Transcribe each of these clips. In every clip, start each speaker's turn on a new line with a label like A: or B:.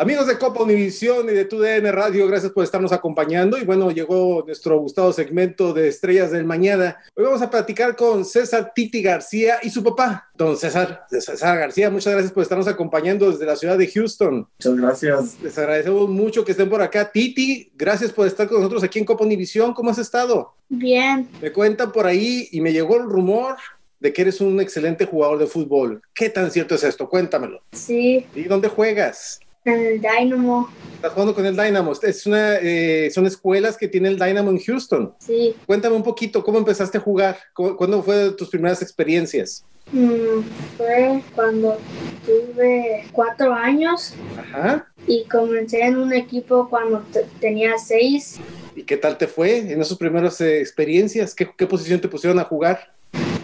A: Amigos de Copa Univisión y de TUDN Radio, gracias por estarnos acompañando. Y bueno, llegó nuestro gustado segmento de Estrellas del Mañana. Hoy vamos a platicar con César Titi García y su papá, don César, César García. Muchas gracias por estarnos acompañando desde la ciudad de Houston.
B: Muchas gracias.
A: Les agradecemos mucho que estén por acá. Titi, gracias por estar con nosotros aquí en Copa Univisión. ¿Cómo has estado?
C: Bien,
A: Me cuentan por ahí y me llegó el rumor de que eres un excelente jugador de fútbol. ¿Qué tan cierto es esto? Cuéntamelo.
C: sí,
A: ¿Y dónde juegas?
C: En el Dynamo,
A: Estás jugando con el Dynamo. Es una, eh, son escuelas que tiene el Dynamo en Houston.
C: sí.
A: Cuéntame un poquito, ¿cómo empezaste a jugar? ¿Cu- ¿Cuándo fue tus primeras experiencias?
C: Mm, fue cuando tuve cuatro años
A: Ajá.
C: y comencé en un equipo cuando te- tenía seis.
A: ¿Y qué tal te fue en esas primeras eh, experiencias? ¿Qué, qué posición te pusieron a jugar?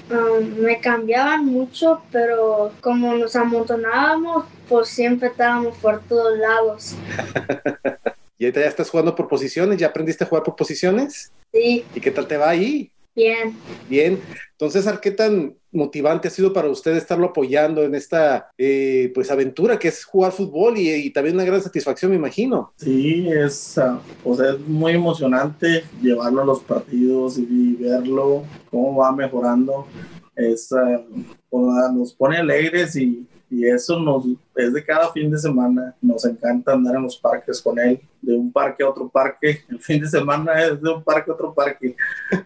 C: Um, me cambiaban mucho, pero como nos amontonábamos, pues siempre estábamos por todos lados.
A: Y ahorita ya estás jugando por posiciones, ya aprendiste a jugar por posiciones.
C: Sí,
A: ¿Y qué tal te va ahí?
C: Bien.
A: Bien. Entonces, ¿qué tan motivante ha sido para usted estarlo apoyando en esta eh, pues aventura que es jugar fútbol y, y también una gran satisfacción, me imagino?
B: Sí, es, ah, pues es muy emocionante llevarlo a los partidos y verlo, cómo va mejorando. Es, ah, nos pone alegres y, y eso nos, es de cada fin de semana. Nos encanta andar en los parques con él, de un parque a otro parque. El fin de semana es de un parque a otro parque.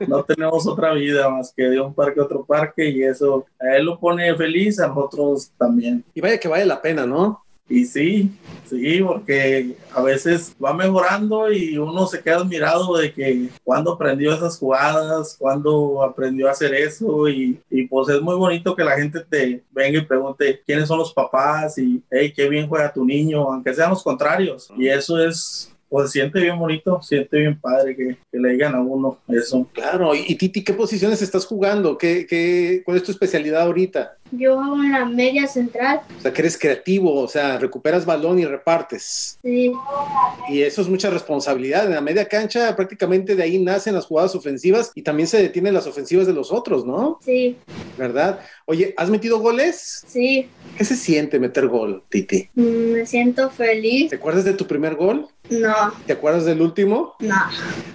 B: No tenemos otra vida más que de un parque a otro parque y eso a él lo pone feliz, a nosotros también.
A: Y vaya que vale la pena, ¿no?
B: Y sí, sí, porque a veces va mejorando y uno se queda admirado de que cuando aprendió esas jugadas, cuando aprendió a hacer eso y, y pues es muy bonito que la gente te venga y pregunte quiénes son los papás y hey, qué bien juega tu niño, aunque sean los contrarios. Y eso es, pues siente bien bonito, siente bien padre que, que le digan a uno eso.
A: Claro. Y, y Titi, ¿qué posiciones estás jugando? ¿Qué, qué, ¿Cuál es tu especialidad ahorita?
C: Yo juego en la media central.
A: O sea, que eres creativo, o sea, recuperas balón y repartes.
C: Sí,
A: Y eso es mucha responsabilidad. En la media cancha prácticamente de ahí nacen las jugadas ofensivas y también se detienen las ofensivas de los otros, ¿no?
C: sí,
A: ¿Verdad? Oye, ¿has metido goles?
C: sí.
A: ¿Qué se siente meter gol, Titi?
C: Mm, Me siento feliz.
A: ¿Te acuerdas de tu primer gol?
C: No,
A: ¿Te acuerdas del último?
C: no.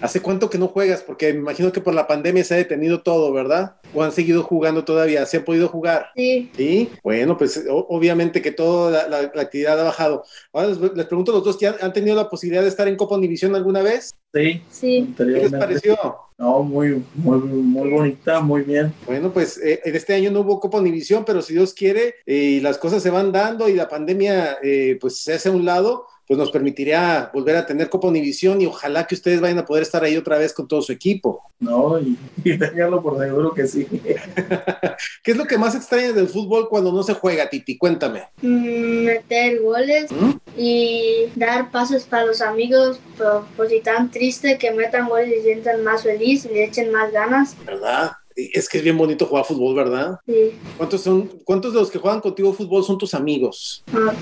A: ¿Hace cuánto que no juegas? Porque me imagino que por la pandemia se ha detenido todo, ¿verdad? ¿O han seguido jugando todavía? ¿Se han podido jugar?
C: Sí, Sí.
A: Bueno, pues obviamente que toda la, actividad ha bajado. Ahora les, pregunto a los dos, ¿han, ¿han tenido la posibilidad de estar en Copa Univisión alguna vez?
B: Sí.
C: Sí.
A: ¿Qué les pareció?
B: No, muy, muy, muy bonita, muy bien.
A: Bueno, pues eh, en este año no hubo Copa Univisión, pero si Dios quiere eh, y las cosas se van dando y la pandemia eh, pues se hace a un lado, pues nos permitiría volver a tener Copa Univisión y ojalá que ustedes vayan a poder estar ahí otra vez con todo su equipo.
B: No, y, y por seguro que sí.
A: ¿Qué es lo que más extrañas del fútbol cuando no se juega, Titi? Cuéntame.
C: Mm, meter goles ¿Mm? y dar pasos para los amigos, por, por si tan triste que metan goles y se sientan más feliz y le echen más ganas.
A: ¿Verdad? Es que es bien bonito jugar fútbol, ¿verdad?
C: Sí.
A: ¿Cuántos, son, ¿Cuántos de los que juegan contigo fútbol son tus amigos?
C: Ah,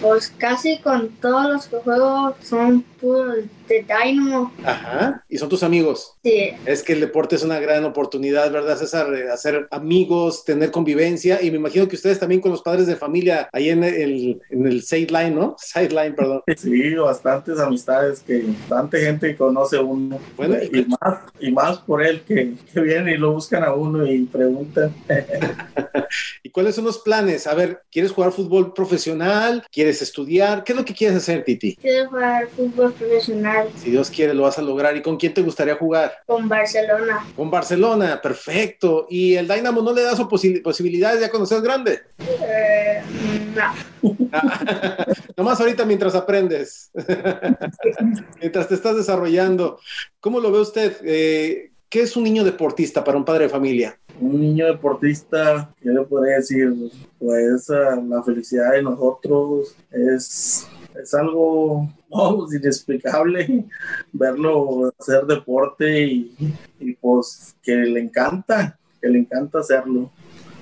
C: pues casi con todos los que juego son de Dynamo.
A: Ajá, y son tus amigos.
C: Sí.
A: Es que el deporte es una gran oportunidad, ¿verdad, César? Hacer amigos, tener convivencia, y me imagino que ustedes también con los padres de familia ahí en el, en el sideline, ¿no? Sideline, perdón.
B: Sí, bastantes amistades que bastante gente conoce uno. Bueno, y, más, y más por él que, que viene y lo buscan a uno y preguntan.
A: ¿Y cuáles son los planes? A ver, ¿quieres jugar fútbol profesional? ¿Quieres estudiar? ¿Qué es lo que quieres hacer, Titi?
C: Quiero jugar fútbol profesional.
A: Si Dios quiere, lo vas a lograr. ¿Y con quién te gustaría jugar?
C: Con Barcelona.
A: Con Barcelona, perfecto. ¿Y el Dynamo no le da su posibilidades ya cuando seas grande?
C: Eh, no.
A: Nomás ahorita mientras aprendes, mientras te estás desarrollando. ¿Cómo lo ve usted? Eh, ¿Qué es un niño deportista para un padre de familia?
B: Un niño deportista, ¿qué le podría decir? Pues la felicidad de nosotros es, es algo inexplicable verlo hacer deporte y, y, pues que le encanta, que le encanta hacerlo.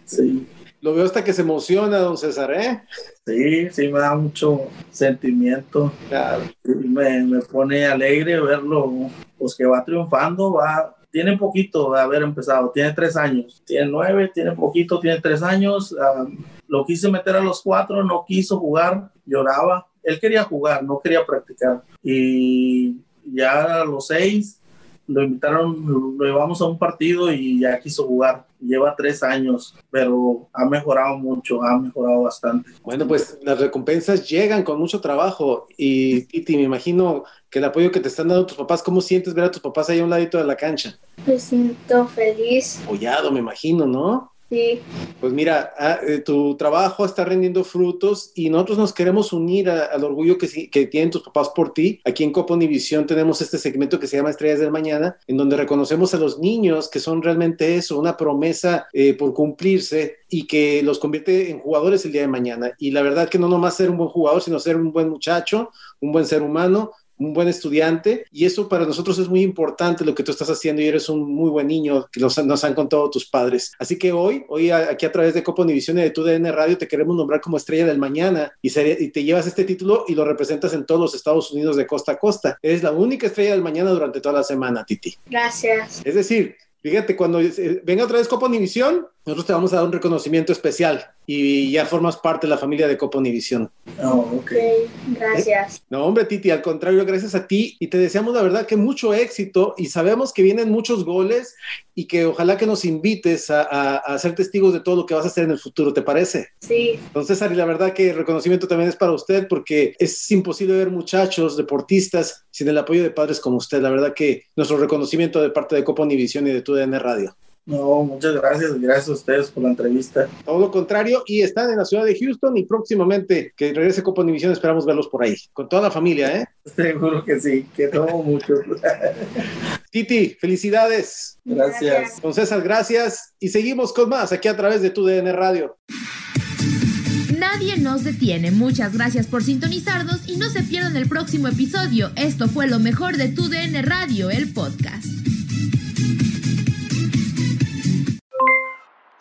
B: Sí.
A: Lo veo hasta que se emociona, don César, ¿eh?
B: Sí, sí, me da mucho sentimiento.
A: Claro.
B: Me, me pone alegre verlo, pues que va triunfando, va, tiene poquito de haber empezado, tiene tres años, tiene nueve, tiene poquito, tiene tres años. Ah, lo quise meter a los cuatro, no quiso jugar, lloraba. Él quería jugar, no quería practicar. Y ya a los seis lo invitaron, lo llevamos a un partido y ya quiso jugar. Lleva tres años, pero ha mejorado mucho, ha mejorado bastante.
A: Bueno, pues las recompensas llegan con mucho trabajo y Titi, me imagino que el apoyo que te están dando tus papás, ¿cómo sientes ver a tus papás ahí a un ladito de la cancha?
C: Me siento feliz.
A: Apoyado, me imagino, ¿no?
C: Sí.
A: Pues mira, ah, eh, tu trabajo está rendiendo frutos y nosotros nos queremos unir al orgullo que, que, tienen tus papás por ti. Aquí en Copa Univisión tenemos este segmento que se llama Estrellas del Mañana, en donde reconocemos a los niños que son realmente eso, una promesa eh, por cumplirse y que los convierte en jugadores el día de mañana. Y la verdad que no nomás ser un buen jugador, sino ser un buen muchacho, un buen ser humano un buen estudiante y eso para nosotros es muy importante lo que tú estás haciendo y eres un muy buen niño que nos, han contado tus padres. Así que hoy, hoy aquí a través de Copa Univisión y de tu DN Radio te queremos nombrar como estrella del mañana y, y, te llevas este título y lo representas en todos los Estados Unidos de costa a costa. Eres la única estrella del mañana durante toda la semana, Titi.
C: Gracias.
A: Es decir, Fíjate, cuando eh, venga otra vez Copa Univisión, nosotros te vamos a dar un reconocimiento especial y ya formas parte de la familia de Copa Univisión.
B: Oh, ok.
C: Gracias.
A: No, hombre, Titi, al contrario, gracias a ti y te deseamos la verdad que mucho éxito y sabemos que vienen muchos goles y que ojalá que nos invites a, a, ser testigos de todo lo que vas a hacer en el futuro, ¿te parece?
C: Sí.
A: Entonces, Ari, la verdad que el reconocimiento también es para usted porque es imposible ver muchachos, deportistas, sin el apoyo de padres como usted. La verdad que nuestro reconocimiento de parte de Copa Univisión y de tu DN Radio.
B: No, muchas gracias, gracias a ustedes por la entrevista.
A: Todo lo contrario, y están en la ciudad de Houston y próximamente que regrese Copa Univisión esperamos verlos por ahí, con toda la familia, ¿eh?
B: Seguro que sí, que tomo mucho.
A: Titi, felicidades.
B: Gracias.
A: Con César, gracias. Y seguimos con más aquí a través de tu DN Radio.
D: Nadie nos detiene. Muchas gracias por sintonizarnos y no se pierdan el próximo episodio. Esto fue lo mejor de tu DN Radio, el podcast.